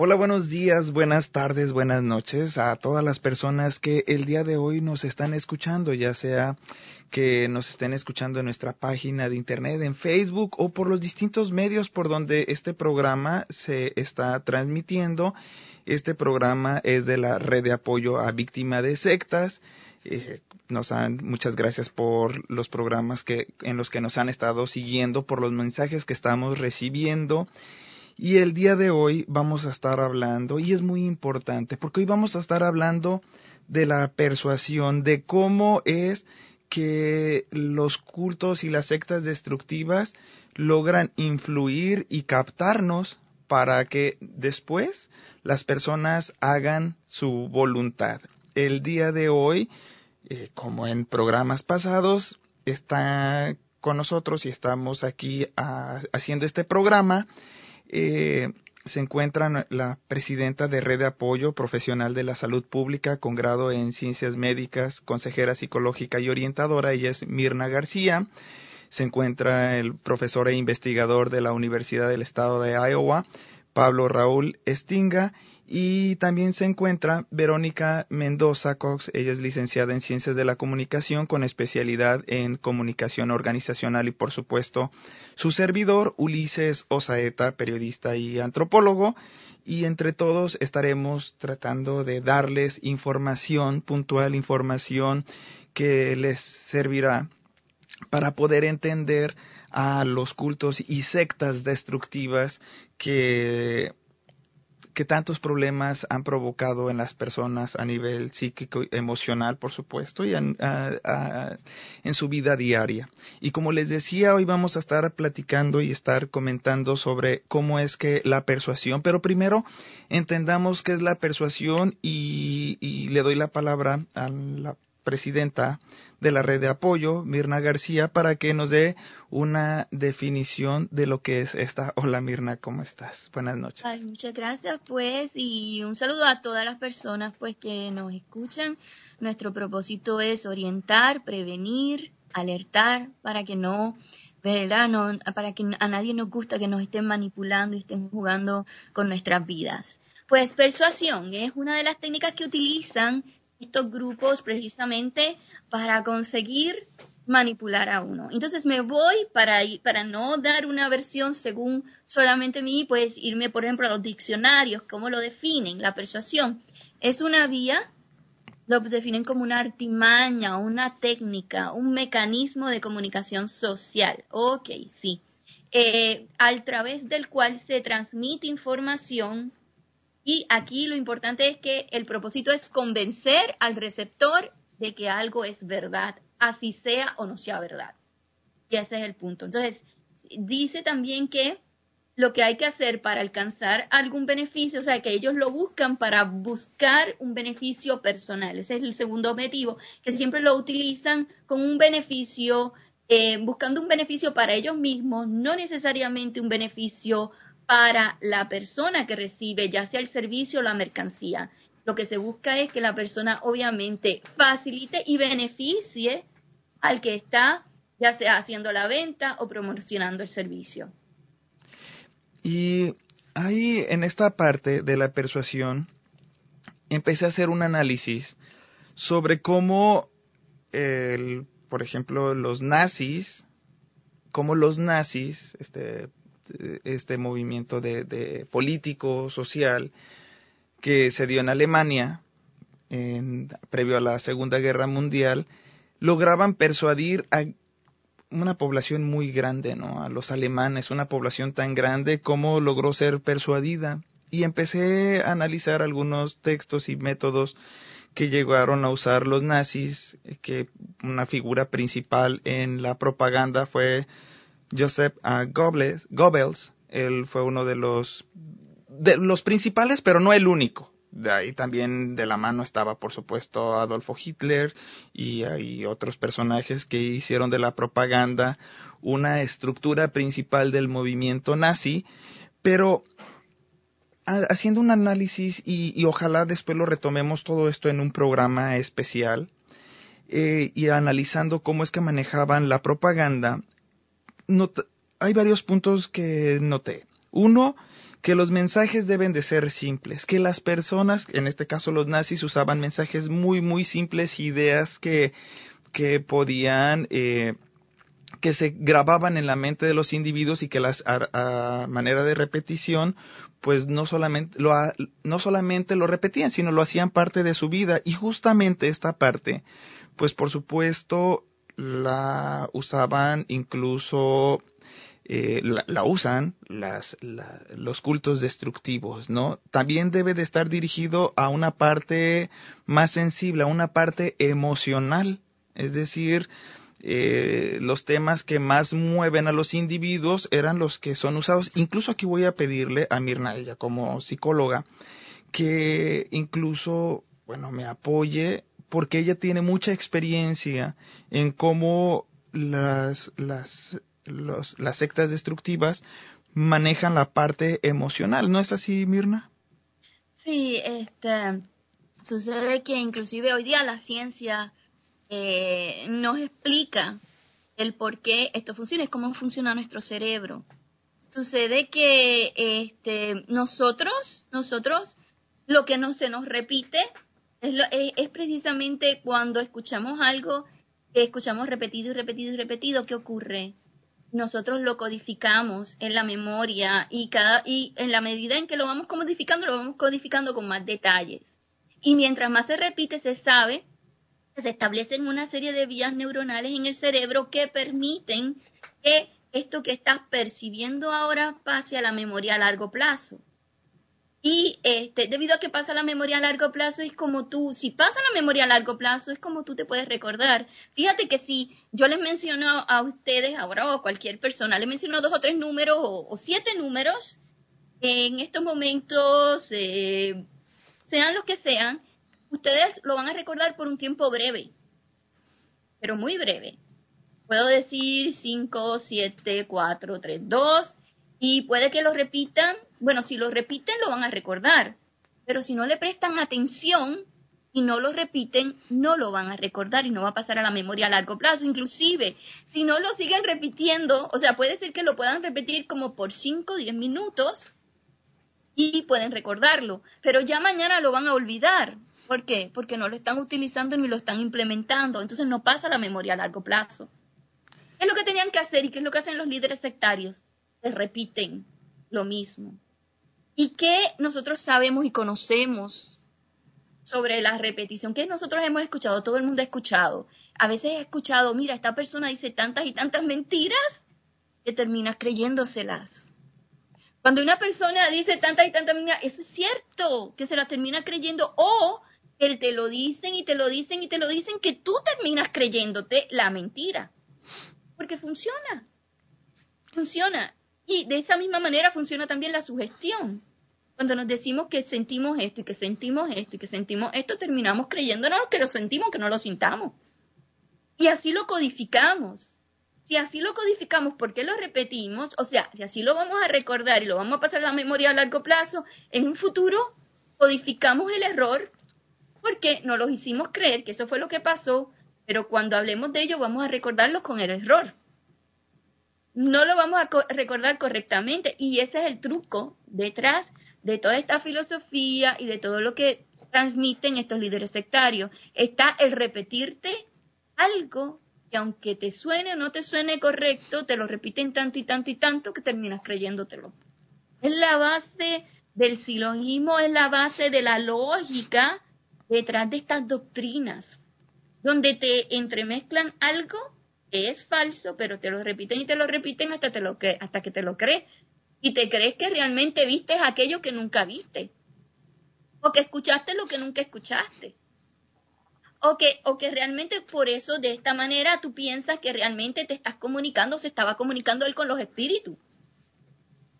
Hola, buenos días, buenas tardes, buenas noches a todas las personas que el día de hoy nos están escuchando, ya sea que nos estén escuchando en nuestra página de internet, en Facebook o por los distintos medios por donde este programa se está transmitiendo. Este programa es de la red de apoyo a víctimas de sectas. Eh, nos han, muchas gracias por los programas que, en los que nos han estado siguiendo, por los mensajes que estamos recibiendo. Y el día de hoy vamos a estar hablando, y es muy importante, porque hoy vamos a estar hablando de la persuasión, de cómo es que los cultos y las sectas destructivas logran influir y captarnos para que después las personas hagan su voluntad. El día de hoy, eh, como en programas pasados, está con nosotros y estamos aquí ah, haciendo este programa eh, se encuentra la presidenta de Red de Apoyo Profesional de la Salud Pública con grado en Ciencias Médicas, consejera psicológica y orientadora. Ella es Mirna García. Se encuentra el profesor e investigador de la Universidad del Estado de Iowa, Pablo Raúl Estinga y también se encuentra Verónica Mendoza Cox, ella es licenciada en Ciencias de la Comunicación con especialidad en Comunicación Organizacional y por supuesto su servidor Ulises Osaeta, periodista y antropólogo. Y entre todos estaremos tratando de darles información puntual, información que les servirá para poder entender a los cultos y sectas destructivas que, que tantos problemas han provocado en las personas a nivel psíquico, emocional, por supuesto, y en, en su vida diaria. Y como les decía, hoy vamos a estar platicando y estar comentando sobre cómo es que la persuasión, pero primero entendamos qué es la persuasión y, y le doy la palabra a la presidenta de la red de apoyo, Mirna García, para que nos dé una definición de lo que es esta. Hola Mirna, ¿cómo estás? Buenas noches. muchas gracias pues y un saludo a todas las personas pues que nos escuchan. Nuestro propósito es orientar, prevenir, alertar para que no ¿verdad? No, para que a nadie nos gusta que nos estén manipulando y estén jugando con nuestras vidas. Pues persuasión es una de las técnicas que utilizan estos grupos precisamente para conseguir manipular a uno. Entonces me voy para, para no dar una versión según solamente mí, pues irme, por ejemplo, a los diccionarios, cómo lo definen, la persuasión. Es una vía, lo definen como una artimaña, una técnica, un mecanismo de comunicación social. Ok, sí. Eh, a través del cual se transmite información y aquí lo importante es que el propósito es convencer al receptor de que algo es verdad, así sea o no sea verdad. Y ese es el punto. Entonces, dice también que lo que hay que hacer para alcanzar algún beneficio, o sea, que ellos lo buscan para buscar un beneficio personal. Ese es el segundo objetivo, que siempre lo utilizan con un beneficio, eh, buscando un beneficio para ellos mismos, no necesariamente un beneficio para la persona que recibe ya sea el servicio o la mercancía. Lo que se busca es que la persona obviamente facilite y beneficie al que está ya sea haciendo la venta o promocionando el servicio. Y ahí en esta parte de la persuasión empecé a hacer un análisis sobre cómo, el, por ejemplo, los nazis, cómo los nazis, este, este movimiento de, político, social, que se dio en Alemania, en, previo a la Segunda Guerra Mundial, lograban persuadir a una población muy grande, ¿no? A los alemanes, una población tan grande, cómo logró ser persuadida. Y empecé a analizar algunos textos y métodos que llegaron a usar los nazis, que una figura principal en la propaganda fue Joseph uh, Goebbels, él fue uno de los, de los principales, pero no el único. De ahí también de la mano estaba, por supuesto, Adolfo Hitler y hay otros personajes que hicieron de la propaganda una estructura principal del movimiento nazi, pero haciendo un análisis y, ojalá después lo retomemos todo esto en un programa especial eh, y analizando cómo es que manejaban la propaganda, hay varios puntos que noté. Uno, que los mensajes deben de ser simples, que las personas, en este caso los nazis, usaban mensajes muy, muy simples, ideas que, que podían... Eh, que se grababan en la mente de los individuos y que las a, manera de repetición pues no solamente lo no solamente lo repetían sino lo hacían parte de su vida y justamente esta parte pues por supuesto la usaban incluso eh, la, usan las, los cultos destructivos, ¿no? También debe de estar dirigido a una parte más sensible, a una parte emocional, es decir, eh, los temas que más mueven a los individuos eran los que son usados. Incluso aquí voy a pedirle a Mirna, ella como psicóloga, que incluso, bueno, me apoye porque ella tiene mucha experiencia en cómo las, las, sectas destructivas manejan la parte emocional. ¿No es así, Mirna? Sí, este, sucede que inclusive hoy día la ciencia eh, nos explica el por qué esto funciona, es cómo funciona nuestro cerebro. Sucede que este, nosotros, nosotros, lo que no se nos repite es, precisamente cuando escuchamos algo que escuchamos repetido y repetido y repetido, ¿qué ocurre? Nosotros lo codificamos en la memoria y, cada, y en la medida en que lo vamos codificando, lo vamos codificando con más detalles. Y mientras más se repite, se sabe se establecen una serie de vías neuronales en el cerebro que permiten que esto que estás percibiendo ahora pase a la memoria a largo plazo. Y este, debido a que pasa la memoria a largo plazo, es como tú, si pasa la memoria a largo plazo, es como tú te puedes recordar. Fíjate que si yo les menciono a ustedes ahora o a cualquier persona, les menciono dos o tres números o, siete números, en estos momentos, eh, sean los que sean, ustedes lo van a recordar por un tiempo breve, pero muy breve. Puedo decir 5, 7, 4, 3, 2 y puede que lo repitan. Bueno, si lo repiten lo van a recordar, pero si no le prestan atención y no lo repiten, no lo van a recordar y no va a pasar a la memoria a largo plazo. Inclusive, si no lo siguen repitiendo, o sea, puede ser que lo puedan repetir como por 5, 10 minutos y pueden recordarlo, pero ya mañana lo van a olvidar ¿Por qué? Porque no lo están utilizando ni lo están implementando. Entonces no pasa la memoria a largo plazo. ¿Qué es lo que tenían que hacer y qué es lo que hacen los líderes sectarios? Se repiten lo mismo. ¿Y qué nosotros sabemos y conocemos sobre la repetición? ¿Qué nosotros hemos escuchado? Todo el mundo ha escuchado. A veces he escuchado, mira, esta persona dice tantas y tantas mentiras que terminas creyéndoselas. Cuando una persona dice tantas y tantas mentiras, eso es cierto, que se las termina creyendo o él te lo dicen y te lo dicen y te lo dicen que tú terminas creyéndote la mentira. Porque funciona. Funciona. Y de esa misma manera funciona también la sugestión. Cuando nos decimos que sentimos esto y que sentimos esto y que sentimos esto, terminamos creyéndonos que lo sentimos, que no lo sintamos. Y así lo codificamos. Si así lo codificamos, ¿por qué lo repetimos? O sea, si así lo vamos a recordar y lo vamos a pasar a la memoria a largo plazo, en un futuro codificamos el error porque no los hicimos creer que eso fue lo que pasó, pero cuando hablemos de ello vamos a recordarlo con el error. No lo vamos a recordar correctamente y ese es el truco detrás de toda esta filosofía y de todo lo que transmiten estos líderes sectarios. Está el repetirte algo que aunque te suene o no te suene correcto, te lo repiten tanto y tanto y tanto que terminas creyéndotelo. Es la base del silogismo, es la base de la lógica detrás de estas doctrinas, donde te entremezclan algo que es falso, pero te lo repiten y te lo repiten hasta, te lo que, hasta que te lo crees. Y te crees que realmente viste aquello que nunca viste. O que escuchaste lo que nunca escuchaste. O que, o que realmente por eso, de esta manera, tú piensas que realmente te estás comunicando, se estaba comunicando él con los espíritus.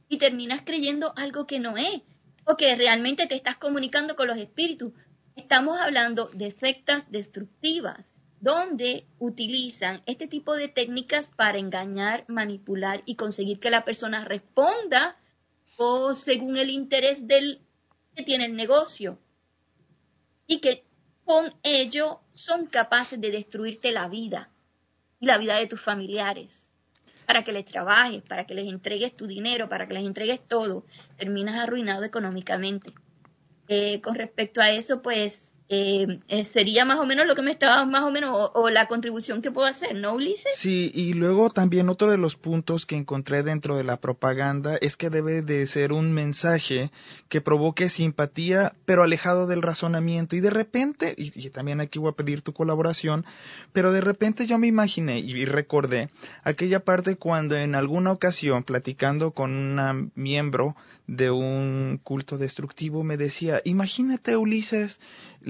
Y terminas creyendo algo que no es. O que realmente te estás comunicando con los espíritus, Estamos hablando de sectas destructivas, donde utilizan este tipo de técnicas para engañar, manipular y conseguir que la persona responda o según el interés del que tiene el negocio. Y que con ello son capaces de destruirte la vida y la vida de tus familiares. para que les trabajes, para que les entregues tu dinero, para que les entregues todo, terminas arruinado económicamente. Eh, con respecto a eso, pues eh, eh, sería más o menos lo que me estaba más o menos o, la contribución que puedo hacer, ¿no, Ulises? Sí, y luego también otro de los puntos que encontré dentro de la propaganda es que debe de ser un mensaje que provoque simpatía, pero alejado del razonamiento. Y de repente, y, también aquí voy a pedir tu colaboración, pero de repente yo me imaginé y, recordé aquella parte cuando en alguna ocasión, platicando con un miembro de un culto destructivo, me decía, imagínate, Ulises,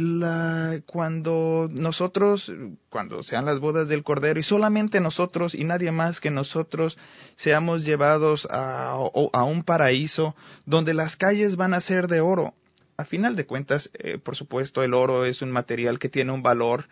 la, cuando nosotros, cuando sean las bodas del Cordero y solamente nosotros y nadie más que nosotros seamos llevados a, un paraíso donde las calles van a ser de oro. A final de cuentas, eh, por supuesto, el oro es un material que tiene un valor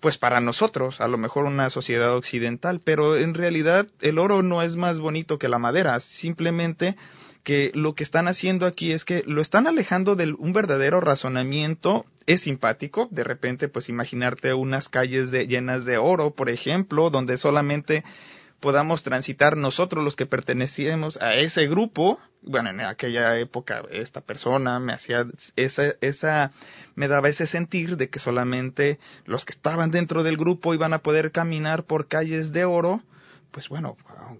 pues para nosotros, a lo mejor una sociedad occidental, pero en realidad el oro no es más bonito que la madera, simplemente que lo que están haciendo aquí es que lo están alejando de un verdadero razonamiento. Es simpático, de repente, pues imaginarte unas calles de, llenas de oro, por ejemplo, donde solamente podamos transitar nosotros los que pertenecíamos a ese grupo. Bueno, en aquella época esta persona me hacía esa, esa, me daba ese sentir de que solamente los que estaban dentro del grupo iban a poder caminar por calles de oro pues bueno,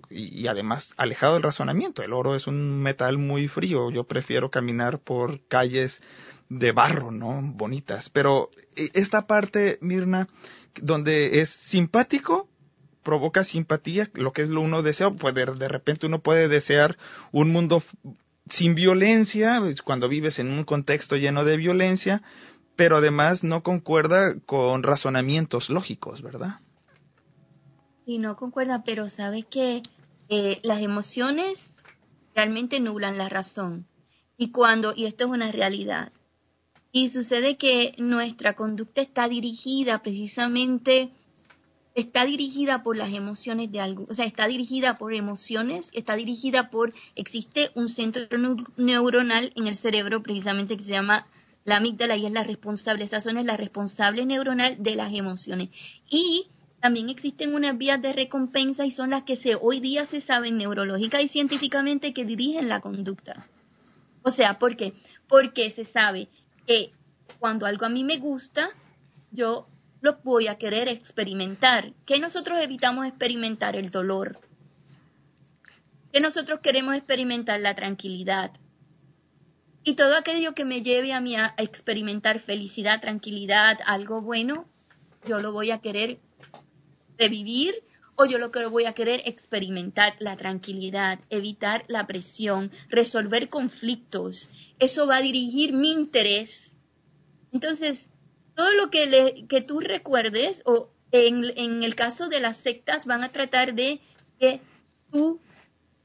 y, además alejado del razonamiento. El oro es un metal muy frío. Yo prefiero caminar por calles de barro, ¿no? Bonitas. Pero e, esta parte, Mirna, donde es simpático, provoca simpatía, lo que es lo uno desea, pues de, de repente uno puede desear un mundo sin violencia, cuando vives en un contexto lleno de violencia, pero además no concuerda con razonamientos lógicos, ¿verdad? Sí, no concuerda, pero sabes que eh, las emociones realmente nublan la razón. Y cuando, y esto es una realidad, y sucede que nuestra conducta está dirigida precisamente, está dirigida por las emociones de algo, o sea, está dirigida por emociones, está dirigida por, existe un centro neuronal en el cerebro precisamente que se llama la amígdala y es la responsable, esa zona es la responsable neuronal de las emociones. Y también existen unas vías de recompensa y son las que se, hoy día se saben neurológica y científicamente que dirigen la conducta. O sea, ¿por qué? Porque se sabe que cuando algo a mí me gusta, yo lo voy a querer experimentar. ¿Qué nosotros evitamos experimentar? El dolor. ¿Qué nosotros queremos experimentar? La tranquilidad. Y todo aquello que me lleve a mí a experimentar felicidad, tranquilidad, algo bueno, yo lo voy a querer revivir o yo lo que voy a querer experimentar la tranquilidad, evitar la presión, resolver conflictos. Eso va a dirigir mi interés. Entonces, todo lo que, que tú recuerdes, o en, en, el caso de las sectas, van a tratar de que tú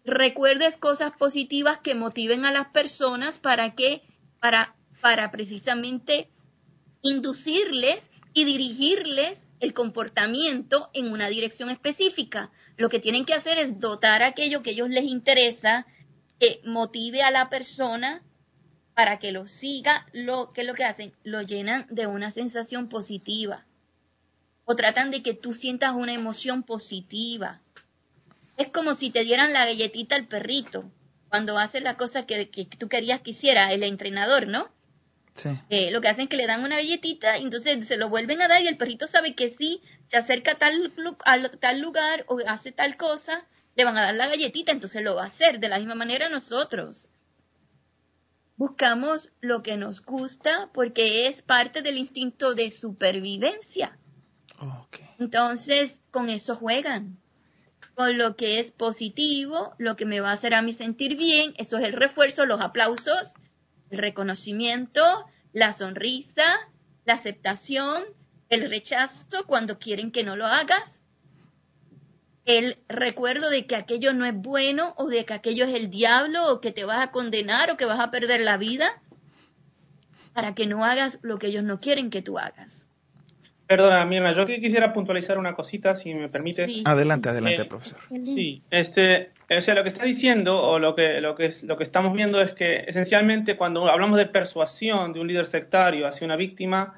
recuerdes cosas positivas que motiven a las personas para que, para, para precisamente inducirles y dirigirles el comportamiento en una dirección específica. Lo que tienen que hacer es dotar aquello que a ellos les interesa, que motive a la persona para que lo siga, lo que es lo que hacen, lo llenan de una sensación positiva. O tratan de que tú sientas una emoción positiva. Es como si te dieran la galletita al perrito cuando hace la cosa que, que tú querías que hiciera el entrenador, ¿no? Eh, lo que hacen es que le dan una galletita, y entonces se lo vuelven a dar y el perrito sabe que si se acerca a tal, tal lugar o hace tal cosa, le van a dar la galletita, entonces lo va a hacer. De la misma manera nosotros. Buscamos lo que nos gusta porque es parte del instinto de supervivencia. Entonces, con eso juegan. Con lo que es positivo, lo que me va a hacer a mí sentir bien, eso es el refuerzo, los aplausos, el reconocimiento, la sonrisa, la aceptación, el rechazo cuando quieren que no lo hagas, el recuerdo de que aquello no es bueno o de que aquello es el diablo o que te vas a condenar o que vas a perder la vida para que no hagas lo que ellos no quieren que tú hagas. Perdona, Mirna, yo quisiera puntualizar una cosita, si me permites. Adelante, adelante, eh, profesor. Sí, este, o sea, lo que está diciendo o lo que, lo que, lo que estamos viendo es que esencialmente cuando hablamos de persuasión de un líder sectario hacia una víctima,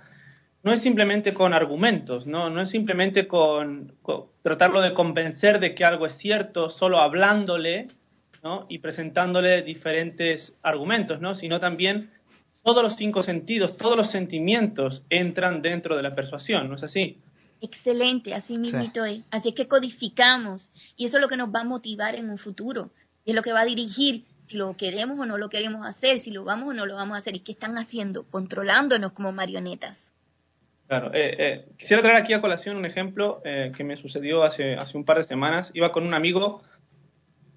no es simplemente con argumentos, no, no es simplemente con, tratarlo de convencer de que algo es cierto, solo hablándole ¿no? y presentándole diferentes argumentos, ¿no? sino también todos los cinco sentidos, todos los sentimientos entran dentro de la persuasión, ¿no es así? Excelente, así mismo es. Así es que codificamos y eso es lo que nos va a motivar en un futuro. Y es lo que va a dirigir si lo queremos o no lo queremos hacer, si lo vamos o no lo vamos a hacer. ¿Y qué están haciendo? Controlándonos como marionetas. Claro, eh, eh, quisiera traer aquí a colación un ejemplo eh, que me sucedió hace, hace un par de semanas. Iba con un amigo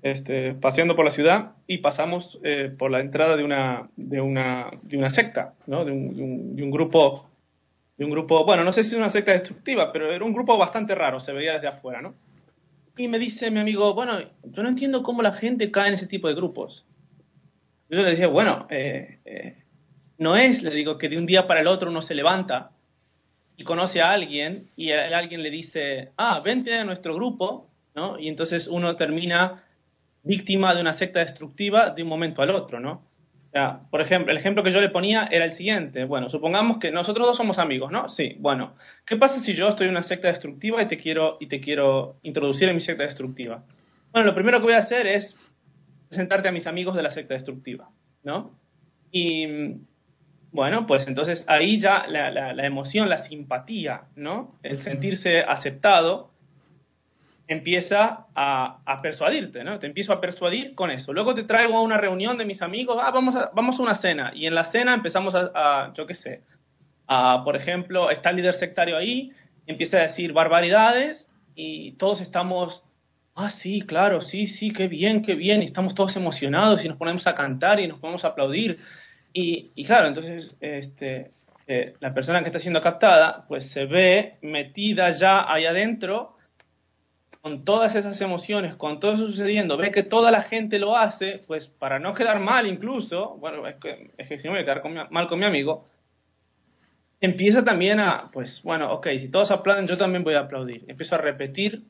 este, paseando por la ciudad y pasamos por la entrada de una, de una, de una secta, ¿no? de, un, de, un, grupo, de un grupo, bueno, no sé si es una secta destructiva, pero era un grupo bastante raro, se veía desde afuera, ¿no? Y me dice mi amigo, bueno, yo no entiendo cómo la gente cae en ese tipo de grupos. Yo le decía, bueno, no es, le digo, que de un día para el otro uno se levanta y conoce a alguien y alguien le dice, ah, vente a nuestro grupo, ¿no? Y entonces uno termina víctima de una secta destructiva de un momento al otro, ¿no? O sea, por ejemplo, el ejemplo que yo le ponía era el siguiente. Bueno, supongamos que nosotros dos somos amigos, ¿no? Sí. Bueno, ¿qué pasa si yo estoy en una secta destructiva y te quiero y te quiero introducir en mi secta destructiva? Bueno, lo primero que voy a hacer es presentarte a mis amigos de la secta destructiva, ¿no? Y bueno, pues entonces ahí ya la, la, emoción, la simpatía, ¿no? El sentirse aceptado empieza a, a, persuadirte, ¿no? Te empiezo a persuadir con eso. Luego te traigo a una reunión de mis amigos, ah, vamos a, vamos a una cena. Y en la cena empezamos a, a yo qué sé, a, por ejemplo, está el líder sectario ahí, empieza a decir barbaridades y todos estamos, ah, sí, claro, sí, sí, qué bien, qué bien, y estamos todos emocionados y nos ponemos a cantar y nos ponemos a aplaudir. Y, claro, entonces este, eh, la persona que está siendo captada, pues se ve metida ya ahí adentro con todas esas emociones, con todo eso sucediendo, ve que toda la gente lo hace, pues para no quedar mal incluso, bueno, es que, es que si no voy a quedar mal con mi amigo, empieza también a, pues bueno, ok, si todos aplauden, yo también voy a aplaudir. Empiezo a repetir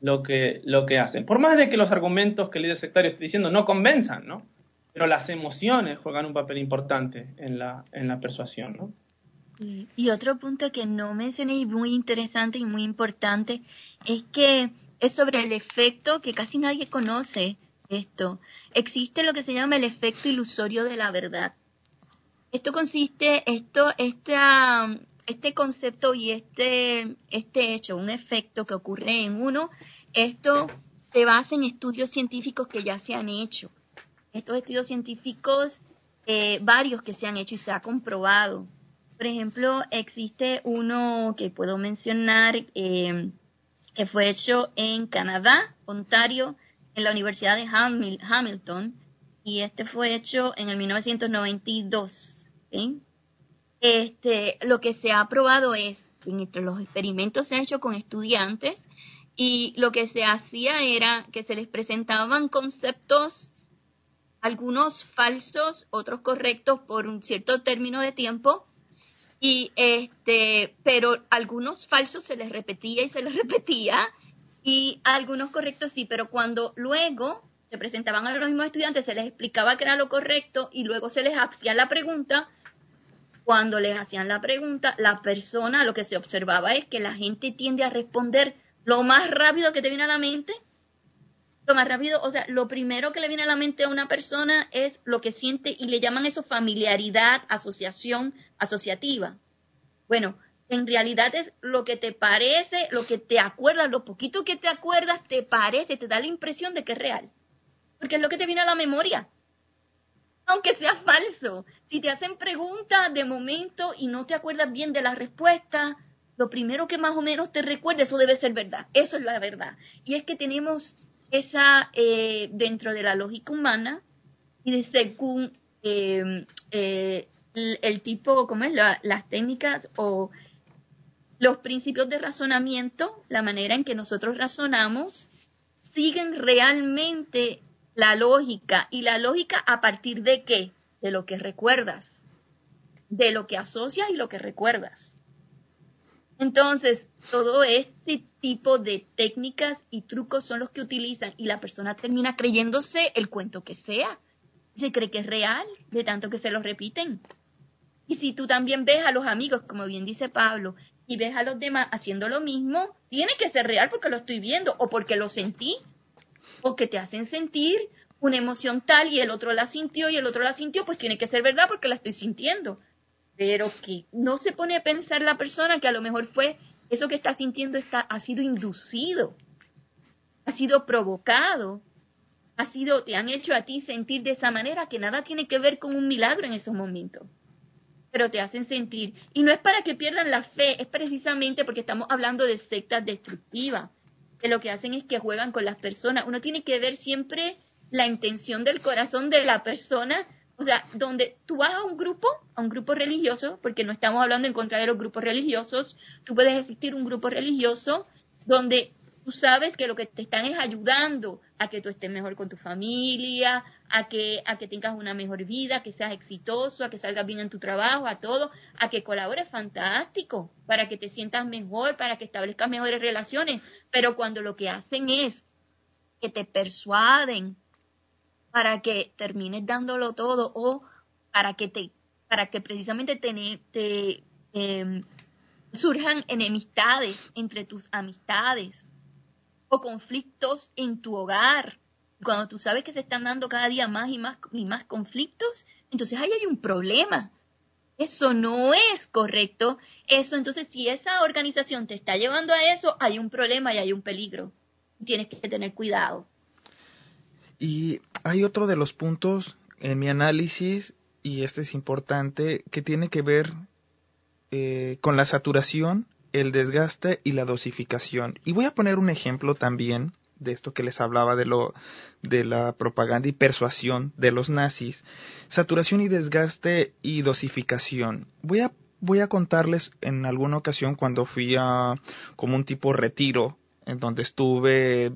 lo que, lo que hacen. Por más de que los argumentos que el líder sectario esté diciendo no convenzan, ¿no? Pero las emociones juegan un papel importante en la, en la persuasión, ¿no? Sí. Y otro punto que no mencioné y muy interesante y muy importante es que es sobre el efecto que casi nadie conoce esto. Existe lo que se llama el efecto ilusorio de la verdad. Esto consiste, esto, esta, este concepto y este, este hecho, un efecto que ocurre en uno, esto se basa en estudios científicos que ya se han hecho estos estudios científicos, eh, varios que se han hecho y se ha comprobado. Por ejemplo, existe uno que puedo mencionar eh, que fue hecho en Canadá, Ontario, en la Universidad de Hamilton, y este fue hecho en el 1992. Este, lo que se ha probado es, entre los experimentos se han hecho con estudiantes, y lo que se hacía era que se les presentaban conceptos algunos falsos, otros correctos por un cierto término de tiempo, y este, pero algunos falsos se les repetía y se les repetía, y algunos correctos sí, pero cuando luego se presentaban a los mismos estudiantes, se les explicaba que era lo correcto y luego se les hacía la pregunta, cuando les hacían la pregunta, la persona, lo que se observaba es que la gente tiende a responder lo más rápido que te viene a la mente lo más rápido, o sea, lo primero que le viene a la mente a una persona es lo que siente y le llaman eso familiaridad, asociación, asociativa. Bueno, en realidad es lo que te parece, lo que te acuerdas, lo poquito que te acuerdas te parece, te da la impresión de que es real. Porque es lo que te viene a la memoria. Aunque sea falso. Si te hacen preguntas de momento y no te acuerdas bien de la respuesta, lo primero que más o menos te recuerda, eso debe ser verdad. Eso es la verdad. Y es que tenemos esa eh, dentro de la lógica humana y de según eh, eh, el, tipo, ¿cómo es? las técnicas o los principios de razonamiento, la manera en que nosotros razonamos, siguen realmente la lógica. ¿Y la lógica a partir de qué? De lo que recuerdas, de lo que asocias y lo que recuerdas. Entonces, todo este tipo de técnicas y trucos son los que utilizan y la persona termina creyéndose el cuento que sea. Se cree que es real, de tanto que se lo repiten. Y si tú también ves a los amigos, como bien dice Pablo, y ves a los demás haciendo lo mismo, tiene que ser real porque lo estoy viendo o porque lo sentí o que te hacen sentir una emoción tal y el otro la sintió y el otro la sintió, pues tiene que ser verdad porque la estoy sintiendo. Pero que no se pone a pensar la persona que a lo mejor fue eso que está sintiendo está, ha sido inducido, ha sido provocado, ha sido, te han hecho a ti sentir de esa manera que nada tiene que ver con un milagro en esos momentos pero te hacen sentir. Y no es para que pierdan la fe, es precisamente porque estamos hablando de sectas destructivas, que lo que hacen es que juegan con las personas. Uno tiene que ver siempre la intención del corazón de la persona. O sea, donde tú vas a un grupo, a un grupo religioso, porque no estamos hablando en contra de los grupos religiosos, tú puedes existir un grupo religioso donde tú sabes que lo que te están es ayudando a que tú estés mejor con tu familia, a que, a que tengas una mejor vida, que seas exitoso, a que salgas bien en tu trabajo, a todo, a que colabores fantástico, para que te sientas mejor, para que establezcas mejores relaciones. Pero cuando lo que hacen es que te persuaden para que termines dándolo todo o para que te, para que precisamente te, te em, surjan enemistades entre tus amistades o conflictos en tu hogar. Cuando tú sabes que se están dando cada día más y más y más conflictos, entonces ahí hay un problema. Eso no es correcto. Eso, entonces, si esa organización te está llevando a eso, hay un problema y hay un peligro. Tienes que tener cuidado. Y hay otro de los puntos en mi análisis, y este es importante, que tiene que ver eh, con la saturación el desgaste y la dosificación. Y voy a poner un ejemplo también de esto que les hablaba de lo de la propaganda y persuasión de los nazis, saturación y desgaste y dosificación. Voy a voy a contarles en alguna ocasión cuando fui a como un tipo retiro en donde estuve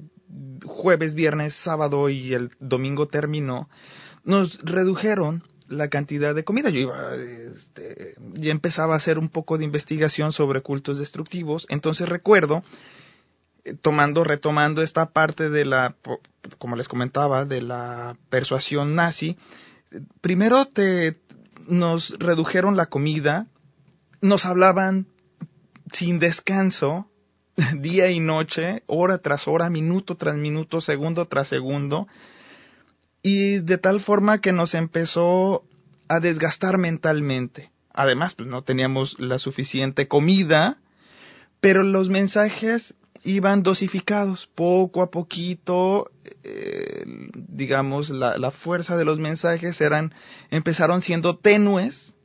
jueves, viernes, sábado y el domingo terminó, nos redujeron la cantidad de comida. Yo iba, este, ya empezaba a hacer un poco de investigación sobre cultos destructivos. Entonces recuerdo, eh, tomando, retomando esta parte de la, como les comentaba, de la persuasión nazi, primero te, nos redujeron la comida, nos hablaban sin descanso, día y noche, hora tras hora, minuto tras minuto, segundo tras segundo, y de tal forma que nos empezó a desgastar mentalmente. Además, pues no teníamos la suficiente comida, pero los mensajes iban dosificados poco a poquito, eh, digamos, la, la, fuerza de los mensajes eran, empezaron siendo tenues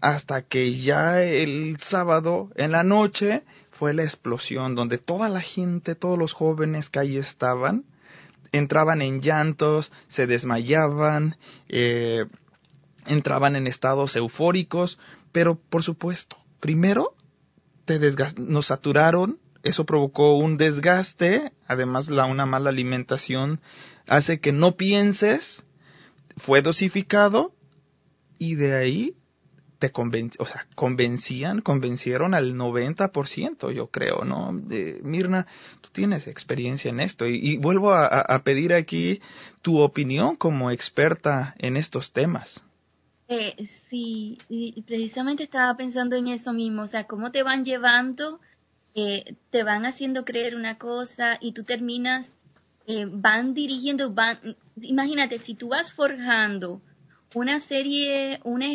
hasta que ya el sábado en la noche fue la explosión donde toda la gente, todos los jóvenes que ahí estaban, entraban en llantos, se desmayaban, eh, entraban en estados eufóricos, pero por supuesto, primero te nos saturaron, eso provocó un desgaste, además la una mala alimentación hace que no pienses, fue dosificado y de ahí te o sea, convencían, convencieron al 90%, yo creo, ¿no? Mirna, tú tienes experiencia en esto y, vuelvo a, pedir aquí tu opinión como experta en estos temas. Eh, sí, y, precisamente estaba pensando en eso mismo, o sea, cómo te van llevando, eh, te van haciendo creer una cosa y tú terminas, eh, van dirigiendo, van, imagínate, si tú vas forjando una serie, una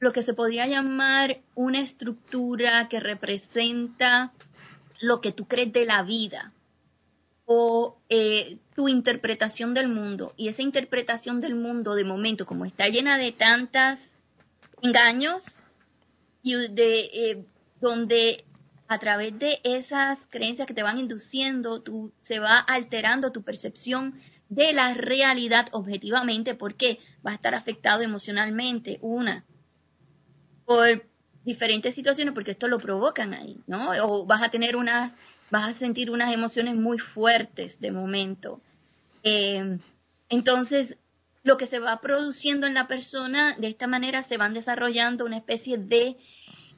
lo que se podría llamar una estructura que representa lo que tú crees de la vida o eh, tu interpretación del mundo. Y esa interpretación del mundo de momento, como está llena de tantas engaños, y de, eh, donde a través de esas creencias que te van induciendo, tú, se va alterando tu percepción de la realidad objetivamente, porque va a estar afectado emocionalmente, una, por diferentes situaciones, porque esto lo provocan ahí, ¿no? O vas a tener unas, vas a sentir unas emociones muy fuertes de momento. Eh, entonces, lo que se va produciendo en la persona, de esta manera se van desarrollando una especie de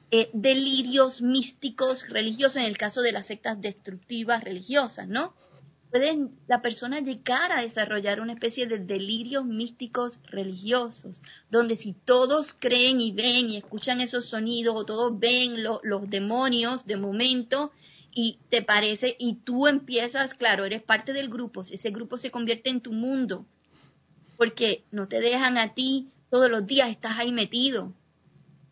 eh, delirios místicos religiosos, en el caso de las sectas destructivas religiosas, ¿no? Puede la persona llegar a desarrollar una especie de delirios místicos religiosos, donde si todos creen y ven y escuchan esos sonidos o todos ven los demonios de momento y te parece y tú empiezas, claro, eres parte del grupo, ese grupo se convierte en tu mundo, porque no te dejan a ti todos los días, estás ahí metido,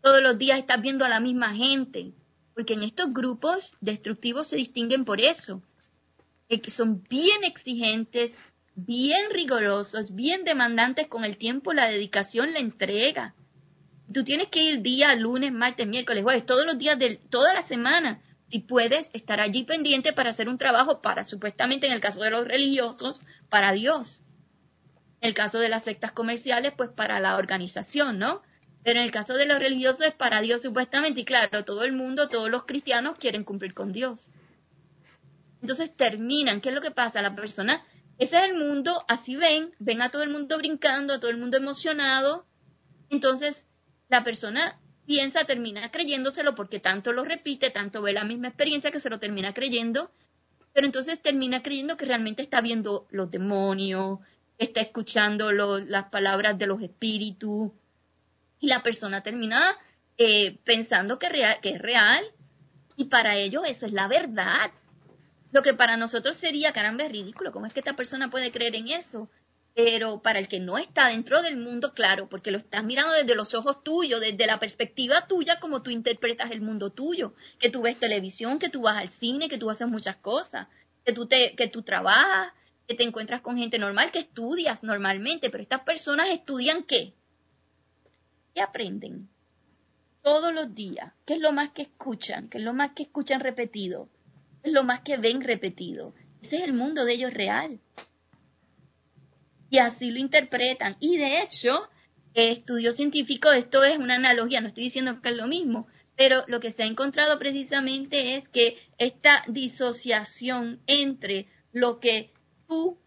todos los días estás viendo a la misma gente, porque en estos grupos destructivos se distinguen por eso, son bien exigentes, bien rigurosos, bien demandantes con el tiempo, la dedicación, la entrega. Tú tienes que ir día, lunes, martes, miércoles, jueves, todos los días de toda la semana. Si puedes estar allí pendiente para hacer un trabajo para, supuestamente en el caso de los religiosos, para Dios. En el caso de las sectas comerciales, pues para la organización, ¿no? Pero en el caso de los religiosos es para Dios supuestamente. Y claro, todo el mundo, todos los cristianos quieren cumplir con Dios. Entonces terminan, ¿qué es lo que pasa? La persona, ese es el mundo, así ven, ven a todo el mundo brincando, a todo el mundo emocionado. Entonces la persona piensa, termina creyéndoselo porque tanto lo repite, tanto ve la misma experiencia que se lo termina creyendo, pero entonces termina creyendo que realmente está viendo los demonios, está escuchando las palabras de los espíritus, y la persona termina eh, pensando que, que es real, y para ellos eso es la verdad. Lo que para nosotros sería, caramba, es ridículo, ¿cómo es que esta persona puede creer en eso? Pero para el que no está dentro del mundo, claro, porque lo estás mirando desde los ojos tuyos, desde la perspectiva tuya, como tú interpretas el mundo tuyo, que tú ves televisión, que tú vas al cine, que tú haces muchas cosas, que tú, te, que tú trabajas, que te encuentras con gente normal, que estudias normalmente, pero estas personas estudian qué? ¿Qué aprenden? Todos los días. ¿Qué es lo más que escuchan? ¿Qué es lo más que escuchan repetido? Es lo más que ven repetido. Ese es el mundo de ellos real. Y así lo interpretan. Y de hecho, estudio científico, esto es una analogía, no estoy diciendo que es lo mismo, pero lo que se ha encontrado precisamente es que esta disociación entre lo que tú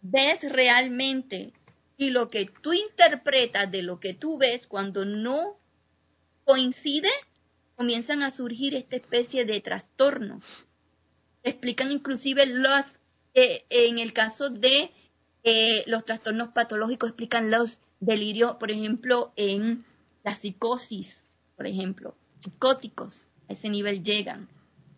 ves realmente y lo que tú interpretas de lo que tú ves cuando no coincide, comienzan a surgir esta especie de trastornos explican inclusive los, eh, en el caso de eh, los trastornos patológicos, explican los delirios, por ejemplo, en la psicosis, por ejemplo, psicóticos, a ese nivel llegan.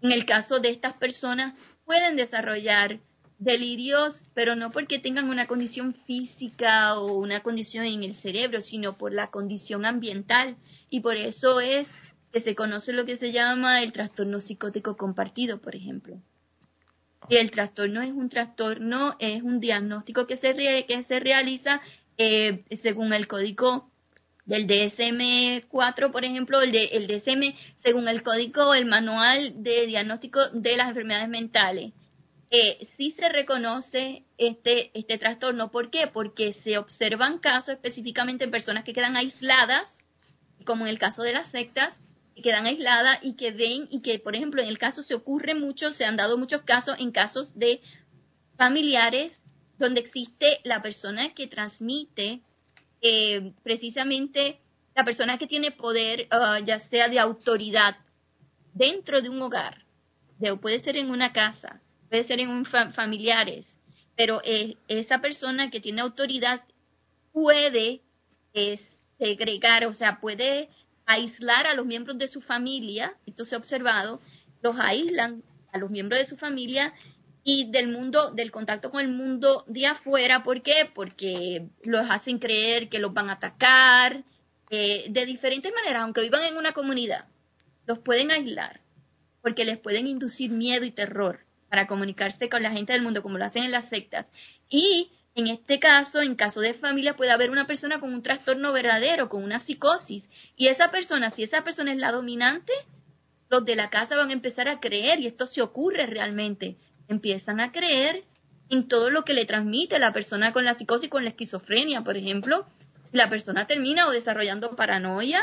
En el caso de estas personas, pueden desarrollar delirios, pero no porque tengan una condición física o una condición en el cerebro, sino por la condición ambiental. Y por eso es que se conoce lo que se llama el trastorno psicótico compartido, por ejemplo. Y el trastorno es un trastorno, es un diagnóstico que se, que se realiza eh, según el código del DSM-4, por ejemplo, el, de, el DSM, según el código, el manual de diagnóstico de las enfermedades mentales. Eh, sí se reconoce este, este trastorno. ¿Por qué? Porque se observan casos específicamente en personas que quedan aisladas, como en el caso de las sectas, quedan aisladas y que ven y que, por ejemplo, en el caso se ocurre mucho, se han dado muchos casos en casos de familiares donde existe la persona que transmite eh, precisamente la persona que tiene poder, ah, ya sea de autoridad, dentro de un hogar, de, puede ser en una casa, puede ser en un familiares, pero eh, esa persona que tiene autoridad puede eh, segregar, o sea, puede aislar a los miembros de su familia, esto se ha observado, los aíslan a los miembros de su familia y del mundo, del contacto con el mundo de afuera. ¿Por qué? Porque los hacen creer que los van a atacar eh, de diferentes maneras, aunque vivan en una comunidad, los pueden aislar porque les pueden inducir miedo y terror para comunicarse con la gente del mundo como lo hacen en las sectas. Y en este caso, en caso de familia, puede haber una persona con un trastorno verdadero, con una psicosis. Y esa persona, si esa persona es la dominante, los de la casa van a empezar a creer, y esto se ocurre realmente, empiezan a creer en todo lo que le transmite la persona con la psicosis, con la esquizofrenia, por ejemplo. La persona termina o desarrollando paranoia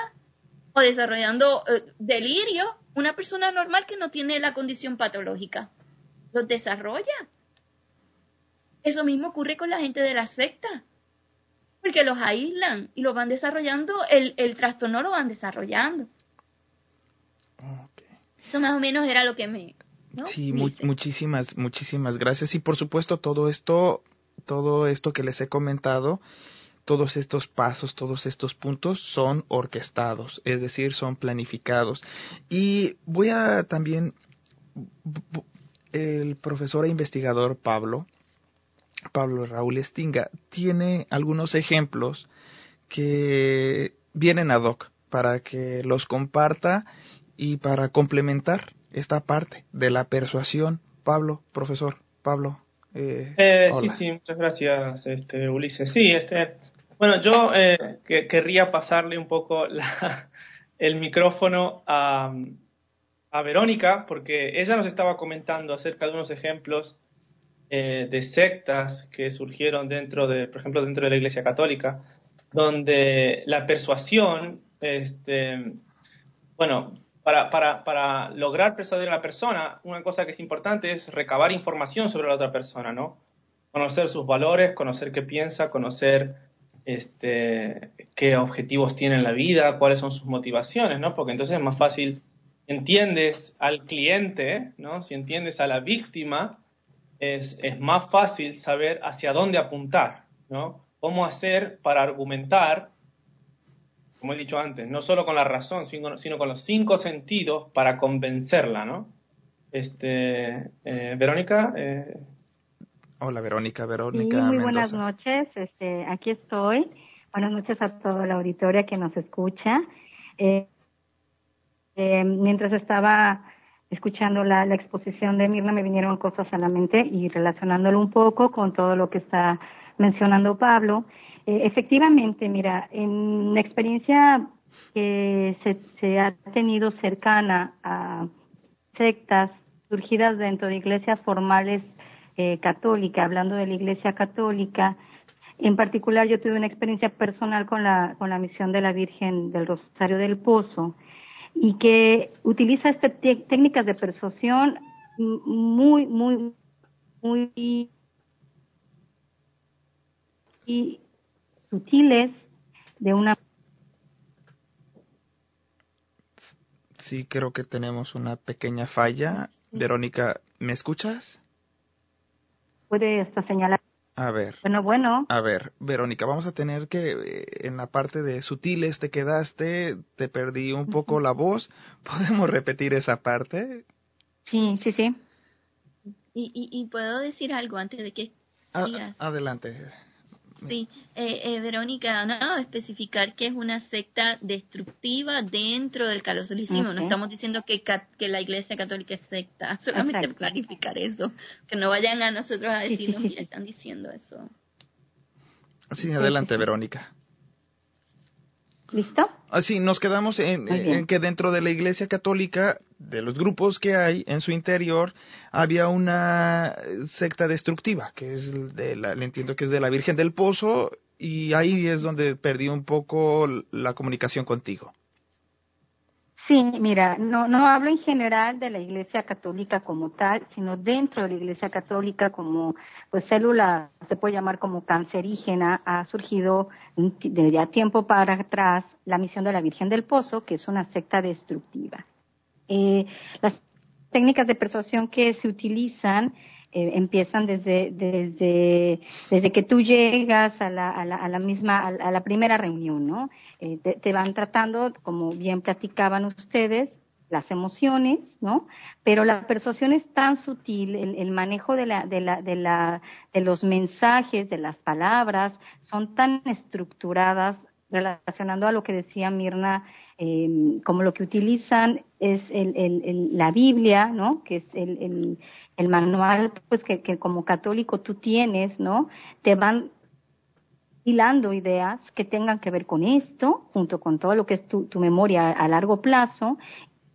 o desarrollando eh, delirio. Una persona normal que no tiene la condición patológica los desarrolla eso mismo ocurre con la gente de la secta, porque los aíslan y lo van desarrollando, el, el trastorno lo van desarrollando. Eso más o menos era lo que me... Sí, muchísimas, muchísimas gracias. Y por supuesto todo esto, todo esto que les he comentado, todos estos pasos, todos estos puntos son orquestados, es decir, son planificados. Y voy a también, el profesor e investigador Pablo, Pablo Raúl Estinga, tiene algunos ejemplos que vienen ad hoc para que los comparta y para complementar esta parte de la persuasión. Pablo, profesor, Pablo. Eh, eh sí, sí, muchas gracias, este, Ulises. Sí, este, bueno, yo eh, querría pasarle un poco el micrófono a, a, Verónica, porque ella nos estaba comentando acerca de unos ejemplos eh, de sectas que surgieron dentro de, por ejemplo, dentro de la Iglesia Católica, donde la persuasión, este, bueno, para, para, para lograr persuadir a la persona, una cosa que es importante es recabar información sobre la otra persona, ¿no? Conocer sus valores, conocer qué piensa, conocer este, qué objetivos tiene en la vida, cuáles son sus motivaciones, ¿no? Porque entonces es más fácil, entiendes al cliente, ¿no? Si entiendes a la víctima, es, es más fácil saber hacia dónde apuntar, ¿no? Cómo hacer para argumentar, como he dicho antes, no solo con la razón, sino, sino con los cinco sentidos para convencerla, ¿no? Este, eh, Verónica, eh, Hola Verónica, Verónica. muy buenas noches, este, aquí estoy. Buenas noches a toda la auditoria que nos escucha. Eh, eh, mientras estaba escuchando la, exposición de Mirna me vinieron cosas a la mente y relacionándolo un poco con todo lo que está mencionando Pablo. Eh, efectivamente, mira, en experiencia que se, se ha tenido cercana a sectas surgidas dentro de iglesias formales eh, católica, hablando de la Iglesia Católica. En particular, yo tuve una experiencia personal con la, con la misión de la Virgen del Rosario del Pozo y que utiliza este técnicas de persuasión muy, muy, muy y sutiles de una Sí, creo que tenemos una pequeña falla. Verónica, ¿me escuchas? puede hasta señalar. A ver. Bueno, bueno. A ver, Verónica, vamos a tener que, eh, en la parte de sutiles te quedaste, te perdí un poco la voz. ¿Podemos repetir esa parte? Sí, sí, sí. Y, y, puedo decir algo antes de que ah, Adelante. Sí, eh, eh, Verónica, no, especificar que es una secta destructiva dentro del catolicismo. No estamos diciendo que, que la Iglesia Católica es secta, solamente clarificar eso. Que no vayan a nosotros a decirnos que están diciendo eso. Sí, adelante, Verónica. ¿Listo? Así, nos quedamos en, que dentro de la Iglesia Católica, de los grupos que hay en su interior, había una secta destructiva, que es de la, le entiendo que es de la Virgen del Pozo, y ahí es donde perdí un poco la comunicación contigo. Sí, mira, no, no hablo en general de la Iglesia Católica como tal, sino dentro de la Iglesia Católica como pues célula, se puede llamar como cancerígena, ha surgido de ya tiempo para atrás la misión de la Virgen del Pozo, que es una secta destructiva. Eh, las técnicas de persuasión que se utilizan eh, empiezan desde, desde, desde que tú llegas a la, a la, a la misma, a la primera reunión, ¿no? Eh, te, van tratando, como bien platicaban ustedes, las emociones, ¿no? Pero la persuasión es tan sutil, el, manejo de, la, de, la, de, la, de los mensajes, de las palabras, son tan estructuradas, relacionando a lo que decía Mirna, eh, como lo que utilizan es el, el, la Biblia, ¿no? Que es el, manual pues que, como católico tú tienes, ¿no? Te van hilando ideas que tengan que ver con esto, junto con todo lo que es tu, tu memoria a, largo plazo,